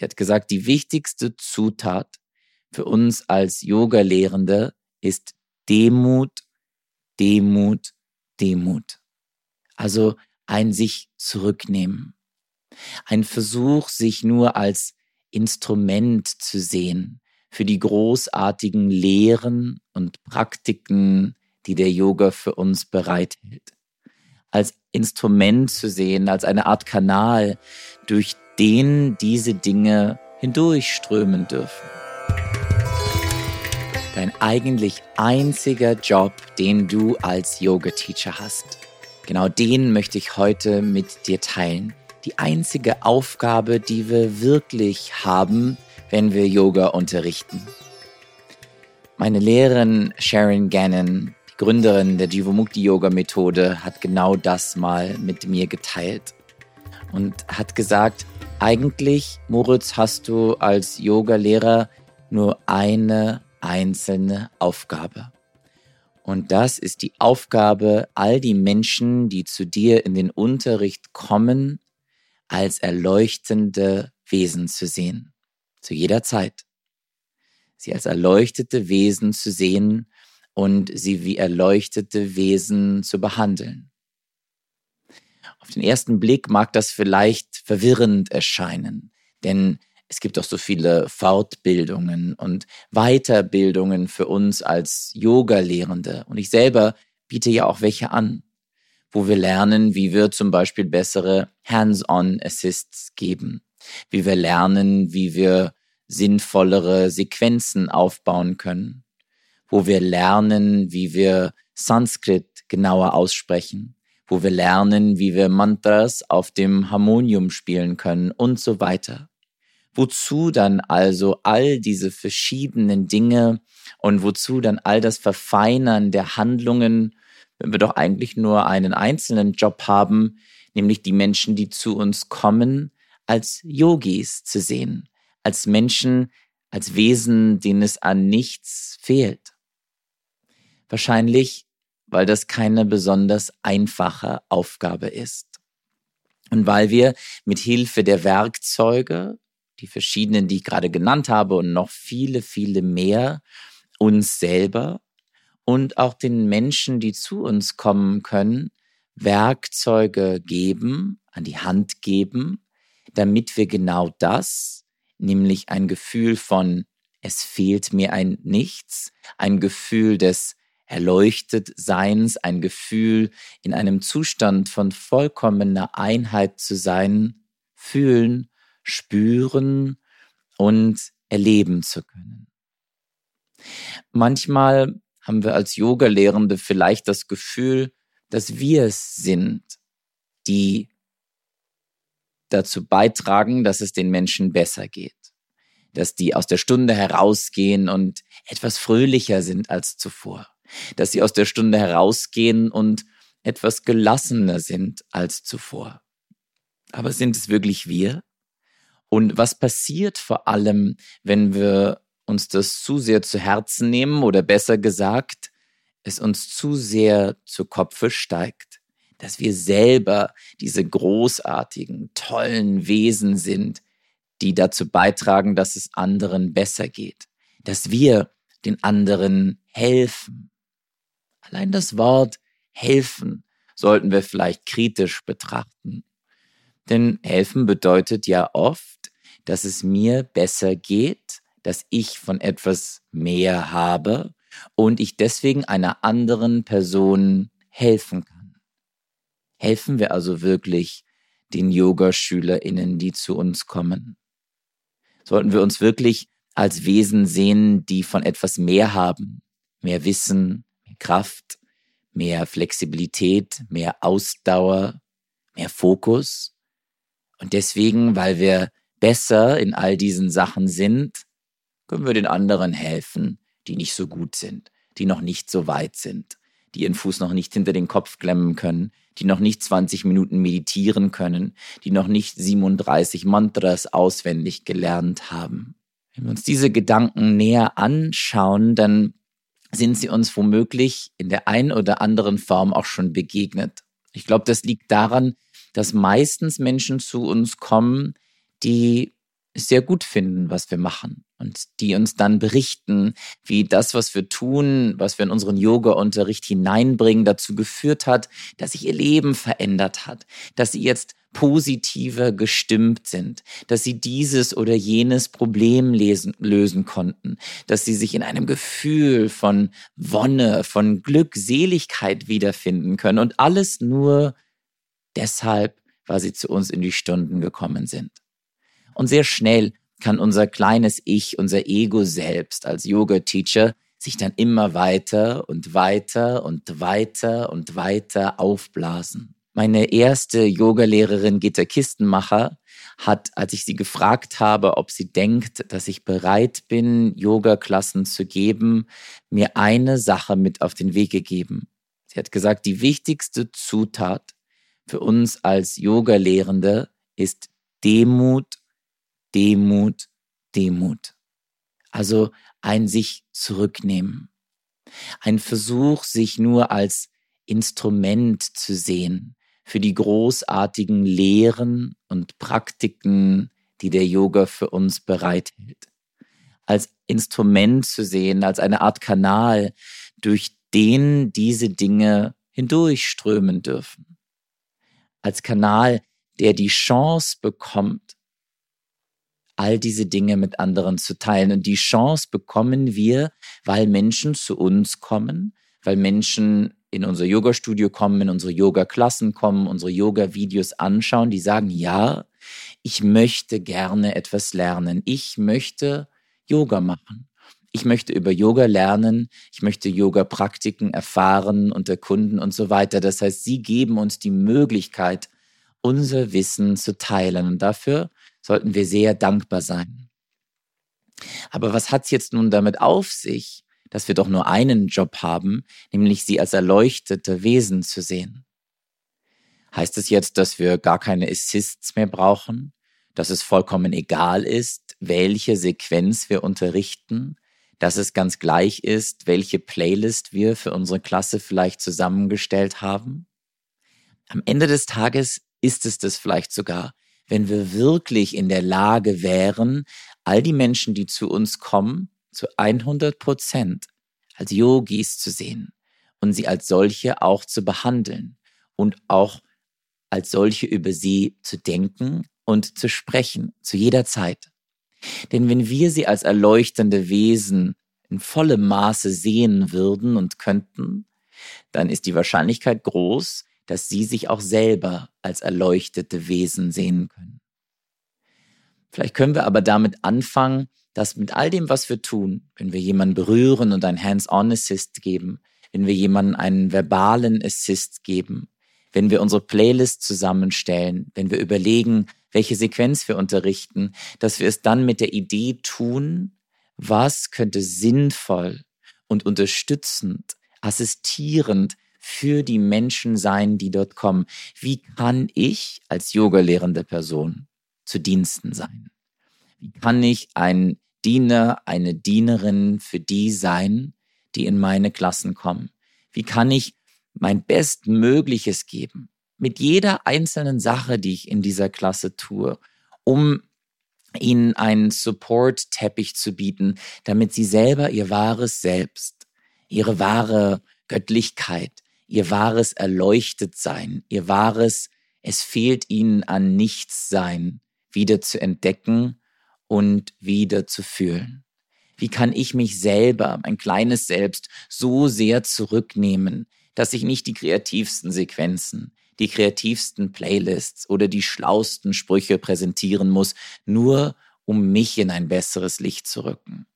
Sie hat gesagt, die wichtigste Zutat für uns als Yoga-Lehrende ist Demut, Demut, Demut. Also ein sich zurücknehmen. Ein Versuch, sich nur als Instrument zu sehen für die großartigen Lehren und Praktiken, die der Yoga für uns bereithält. Als Instrument zu sehen, als eine Art Kanal, durch den diese Dinge hindurchströmen dürfen. Dein eigentlich einziger Job, den du als Yoga-Teacher hast. Genau den möchte ich heute mit dir teilen. Die einzige Aufgabe, die wir wirklich haben, wenn wir Yoga unterrichten. Meine Lehrerin Sharon Gannon, die Gründerin der Jivamukti Yoga Methode, hat genau das mal mit mir geteilt und hat gesagt, eigentlich, Moritz, hast du als Yoga-Lehrer nur eine einzelne Aufgabe. Und das ist die Aufgabe, all die Menschen, die zu dir in den Unterricht kommen, als erleuchtende Wesen zu sehen. Zu jeder Zeit. Sie als erleuchtete Wesen zu sehen und sie wie erleuchtete Wesen zu behandeln. Den ersten Blick mag das vielleicht verwirrend erscheinen, denn es gibt doch so viele Fortbildungen und Weiterbildungen für uns als Yoga-Lehrende. Und ich selber biete ja auch welche an, wo wir lernen, wie wir zum Beispiel bessere Hands-on-Assists geben, wie wir lernen, wie wir sinnvollere Sequenzen aufbauen können, wo wir lernen, wie wir Sanskrit genauer aussprechen, wo wir lernen, wie wir Mantras auf dem Harmonium spielen können und so weiter. Wozu dann also all diese verschiedenen Dinge und wozu dann all das Verfeinern der Handlungen, wenn wir doch eigentlich nur einen einzelnen Job haben, nämlich die Menschen, die zu uns kommen, als Yogis zu sehen, als Menschen, als Wesen, denen es an nichts fehlt. Wahrscheinlich, weil das keine besonders einfache Aufgabe ist. Und weil wir mit Hilfe der Werkzeuge die verschiedenen, die ich gerade genannt habe und noch viele, viele mehr, uns selber und auch den Menschen, die zu uns kommen können, Werkzeuge geben, an die Hand geben, damit wir genau das, nämlich ein Gefühl von, es fehlt mir ein Nichts, ein Gefühl des erleuchtet Seins, ein Gefühl, in einem Zustand von vollkommener Einheit zu sein, fühlen spüren und erleben zu können. Manchmal haben wir als Yoga-Lehrende vielleicht das Gefühl, dass wir es sind, die dazu beitragen, dass es den Menschen besser geht. Dass die aus der Stunde herausgehen und etwas fröhlicher sind als zuvor. Dass sie aus der Stunde herausgehen und etwas gelassener sind als zuvor. Aber sind es wirklich wir? Und was passiert vor allem, wenn wir uns das zu sehr zu Herzen nehmen oder besser gesagt, es uns zu sehr zu Kopfe steigt, dass wir selber diese großartigen, tollen Wesen sind, die dazu beitragen, dass es anderen besser geht, dass wir den anderen helfen. Allein das Wort helfen sollten wir vielleicht kritisch betrachten. Denn helfen bedeutet ja oft, dass es mir besser geht, dass ich von etwas mehr habe und ich deswegen einer anderen Person helfen kann. Helfen wir also wirklich den Yogaschülerinnen, die zu uns kommen? Sollten wir uns wirklich als Wesen sehen, die von etwas mehr haben, mehr Wissen, Kraft, mehr Flexibilität, mehr Ausdauer, mehr Fokus? Und deswegen, weil wir besser in all diesen Sachen sind, können wir den anderen helfen, die nicht so gut sind, die noch nicht so weit sind, die ihren Fuß noch nicht hinter den Kopf klemmen können, die noch nicht 20 Minuten meditieren können, die noch nicht 37 Mantras auswendig gelernt haben. Wenn wir uns diese Gedanken näher anschauen, dann sind sie uns womöglich in der einen oder anderen Form auch schon begegnet. Ich glaube, das liegt daran, dass meistens Menschen zu uns kommen, die sehr gut finden, was wir machen und die uns dann berichten, wie das, was wir tun, was wir in unseren Yoga-Unterricht hineinbringen, dazu geführt hat, dass sich ihr Leben verändert hat, dass sie jetzt positiver gestimmt sind, dass sie dieses oder jenes Problem lesen, lösen konnten, dass sie sich in einem Gefühl von Wonne, von Glückseligkeit wiederfinden können und alles nur deshalb, weil sie zu uns in die Stunden gekommen sind. Und sehr schnell kann unser kleines Ich, unser Ego selbst als Yoga-Teacher sich dann immer weiter und weiter und weiter und weiter aufblasen. Meine erste Yogalehrerin Gitta Kistenmacher hat, als ich sie gefragt habe, ob sie denkt, dass ich bereit bin, Yoga-Klassen zu geben, mir eine Sache mit auf den Weg gegeben. Sie hat gesagt, die wichtigste Zutat für uns als Yoga-Lehrende ist Demut Demut, Demut. Also ein sich zurücknehmen. Ein Versuch, sich nur als Instrument zu sehen für die großartigen Lehren und Praktiken, die der Yoga für uns bereithält. Als Instrument zu sehen, als eine Art Kanal, durch den diese Dinge hindurchströmen dürfen. Als Kanal, der die Chance bekommt, all diese Dinge mit anderen zu teilen. Und die Chance bekommen wir, weil Menschen zu uns kommen, weil Menschen in unser Yoga-Studio kommen, in unsere Yoga-Klassen kommen, unsere Yoga-Videos anschauen, die sagen, ja, ich möchte gerne etwas lernen. Ich möchte Yoga machen. Ich möchte über Yoga lernen. Ich möchte Yoga-Praktiken erfahren und erkunden und so weiter. Das heißt, sie geben uns die Möglichkeit, unser Wissen zu teilen. Und dafür sollten wir sehr dankbar sein. Aber was hat es jetzt nun damit auf sich, dass wir doch nur einen Job haben, nämlich sie als erleuchtete Wesen zu sehen? Heißt es jetzt, dass wir gar keine Assists mehr brauchen? Dass es vollkommen egal ist, welche Sequenz wir unterrichten? Dass es ganz gleich ist, welche Playlist wir für unsere Klasse vielleicht zusammengestellt haben? Am Ende des Tages ist es das vielleicht sogar, wenn wir wirklich in der Lage wären, all die Menschen, die zu uns kommen, zu 100 Prozent als Yogis zu sehen und sie als solche auch zu behandeln und auch als solche über sie zu denken und zu sprechen, zu jeder Zeit. Denn wenn wir sie als erleuchtende Wesen in vollem Maße sehen würden und könnten, dann ist die Wahrscheinlichkeit groß, dass sie sich auch selber als erleuchtete Wesen sehen können. Vielleicht können wir aber damit anfangen, dass mit all dem, was wir tun, wenn wir jemanden berühren und einen Hands-on-Assist geben, wenn wir jemanden einen verbalen Assist geben, wenn wir unsere Playlist zusammenstellen, wenn wir überlegen, welche Sequenz wir unterrichten, dass wir es dann mit der Idee tun, was könnte sinnvoll und unterstützend, assistierend für die Menschen sein, die dort kommen. Wie kann ich als Yoga-lehrende Person zu Diensten sein? Wie kann ich ein Diener, eine Dienerin für die sein, die in meine Klassen kommen? Wie kann ich mein Bestmögliches geben mit jeder einzelnen Sache, die ich in dieser Klasse tue, um ihnen einen Support-Teppich zu bieten, damit sie selber ihr wahres Selbst, ihre wahre Göttlichkeit, ihr wahres Erleuchtetsein, ihr wahres, es fehlt ihnen an Nichtssein, wieder zu entdecken und wieder zu fühlen. Wie kann ich mich selber, mein kleines Selbst, so sehr zurücknehmen, dass ich nicht die kreativsten Sequenzen, die kreativsten Playlists oder die schlausten Sprüche präsentieren muss, nur um mich in ein besseres Licht zu rücken?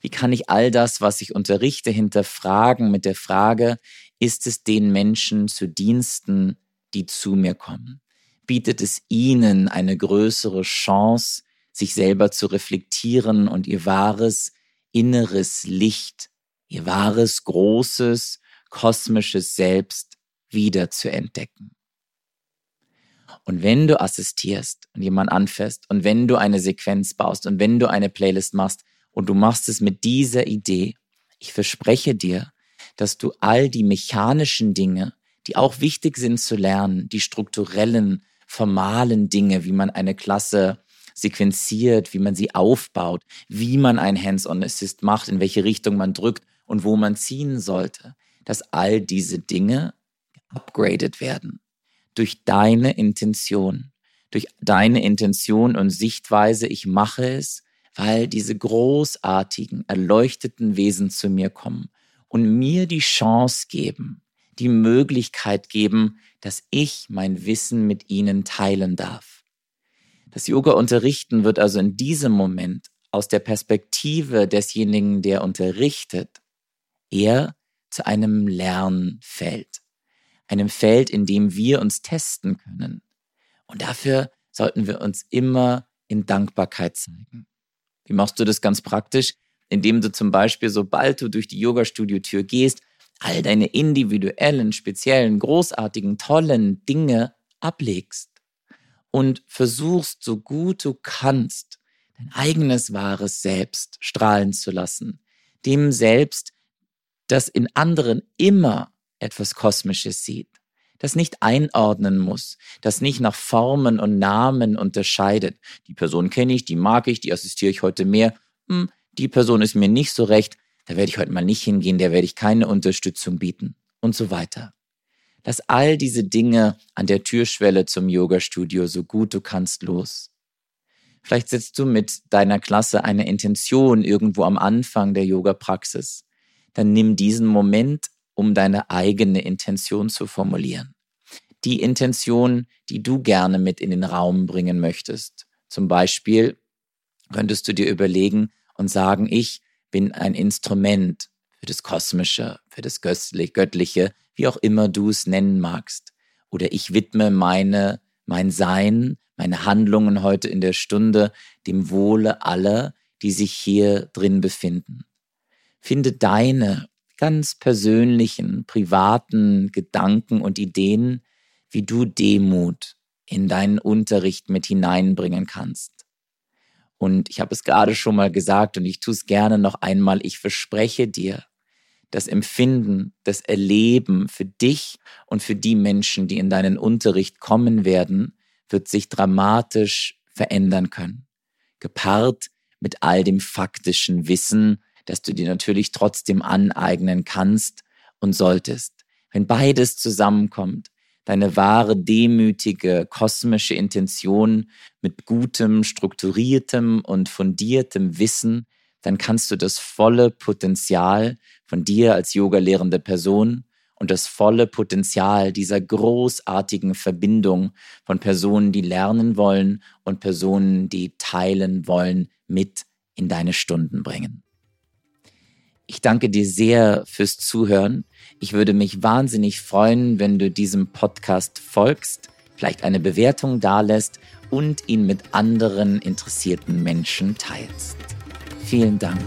Wie kann ich all das, was ich unterrichte, hinterfragen mit der Frage, ist es den Menschen zu Diensten, die zu mir kommen? Bietet es ihnen eine größere Chance, sich selber zu reflektieren und ihr wahres inneres Licht, ihr wahres großes kosmisches Selbst wieder zu entdecken? Und wenn du assistierst und jemand anfasst und wenn du eine Sequenz baust und wenn du eine Playlist machst und du machst es mit dieser Idee, ich verspreche dir, dass du all die mechanischen Dinge, die auch wichtig sind zu lernen, die strukturellen, formalen Dinge, wie man eine Klasse sequenziert, wie man sie aufbaut, wie man ein Hands-on-Assist macht, in welche Richtung man drückt und wo man ziehen sollte, dass all diese Dinge upgraded werden durch deine Intention, durch deine Intention und Sichtweise, ich mache es, weil diese großartigen, erleuchteten Wesen zu mir kommen und mir die Chance geben, die Möglichkeit geben, dass ich mein Wissen mit ihnen teilen darf. Das Yoga unterrichten wird also in diesem Moment aus der Perspektive desjenigen, der unterrichtet, eher zu einem Lernfeld. Einem Feld, in dem wir uns testen können. Und dafür sollten wir uns immer in Dankbarkeit zeigen. Wie machst du das ganz praktisch? Indem du zum Beispiel, sobald du durch die Yoga-Studio-Tür gehst, all deine individuellen, speziellen, großartigen, tollen Dinge ablegst und versuchst, so gut du kannst, dein eigenes wahres Selbst strahlen zu lassen. Dem Selbst, das in anderen immer etwas Kosmisches sieht, das nicht einordnen muss, das nicht nach Formen und Namen unterscheidet. Die Person kenne ich, die mag ich, die assistiere ich heute mehr. Hm, die Person ist mir nicht so recht, da werde ich heute mal nicht hingehen, der werde ich keine Unterstützung bieten und so weiter. Lass all diese Dinge an der Türschwelle zum Yoga-Studio so gut du kannst los. Vielleicht setzt du mit deiner Klasse eine Intention irgendwo am Anfang der Yoga-Praxis. Dann nimm diesen Moment, um deine eigene Intention zu formulieren. Die Intention, die du gerne mit in den Raum bringen möchtest. Zum Beispiel könntest du dir überlegen und sagen, ich bin ein Instrument für das Kosmische, für das Göttliche, wie auch immer du es nennen magst. Oder ich widme meine, mein Sein, meine Handlungen heute in der Stunde dem Wohle aller, die sich hier drin befinden. Finde deine ganz persönlichen, privaten Gedanken und Ideen, wie du Demut in deinen Unterricht mit hineinbringen kannst. Und ich habe es gerade schon mal gesagt und ich tue es gerne noch einmal. Ich verspreche dir, das Empfinden, das Erleben für dich und für die Menschen, die in deinen Unterricht kommen werden, wird sich dramatisch verändern können. Gepaart mit all dem faktischen Wissen, das du dir natürlich trotzdem aneignen kannst und solltest. Wenn beides zusammenkommt, deine wahre, demütige, kosmische Intention mit gutem, strukturiertem und fundiertem Wissen, dann kannst du das volle Potenzial von dir als Yoga-lehrende Person und das volle Potenzial dieser großartigen Verbindung von Personen, die lernen wollen und Personen, die teilen wollen, mit in deine Stunden bringen. Ich danke dir sehr fürs Zuhören. Ich würde mich wahnsinnig freuen, wenn du diesem Podcast folgst, vielleicht eine Bewertung dalässt und ihn mit anderen interessierten Menschen teilst. Vielen Dank.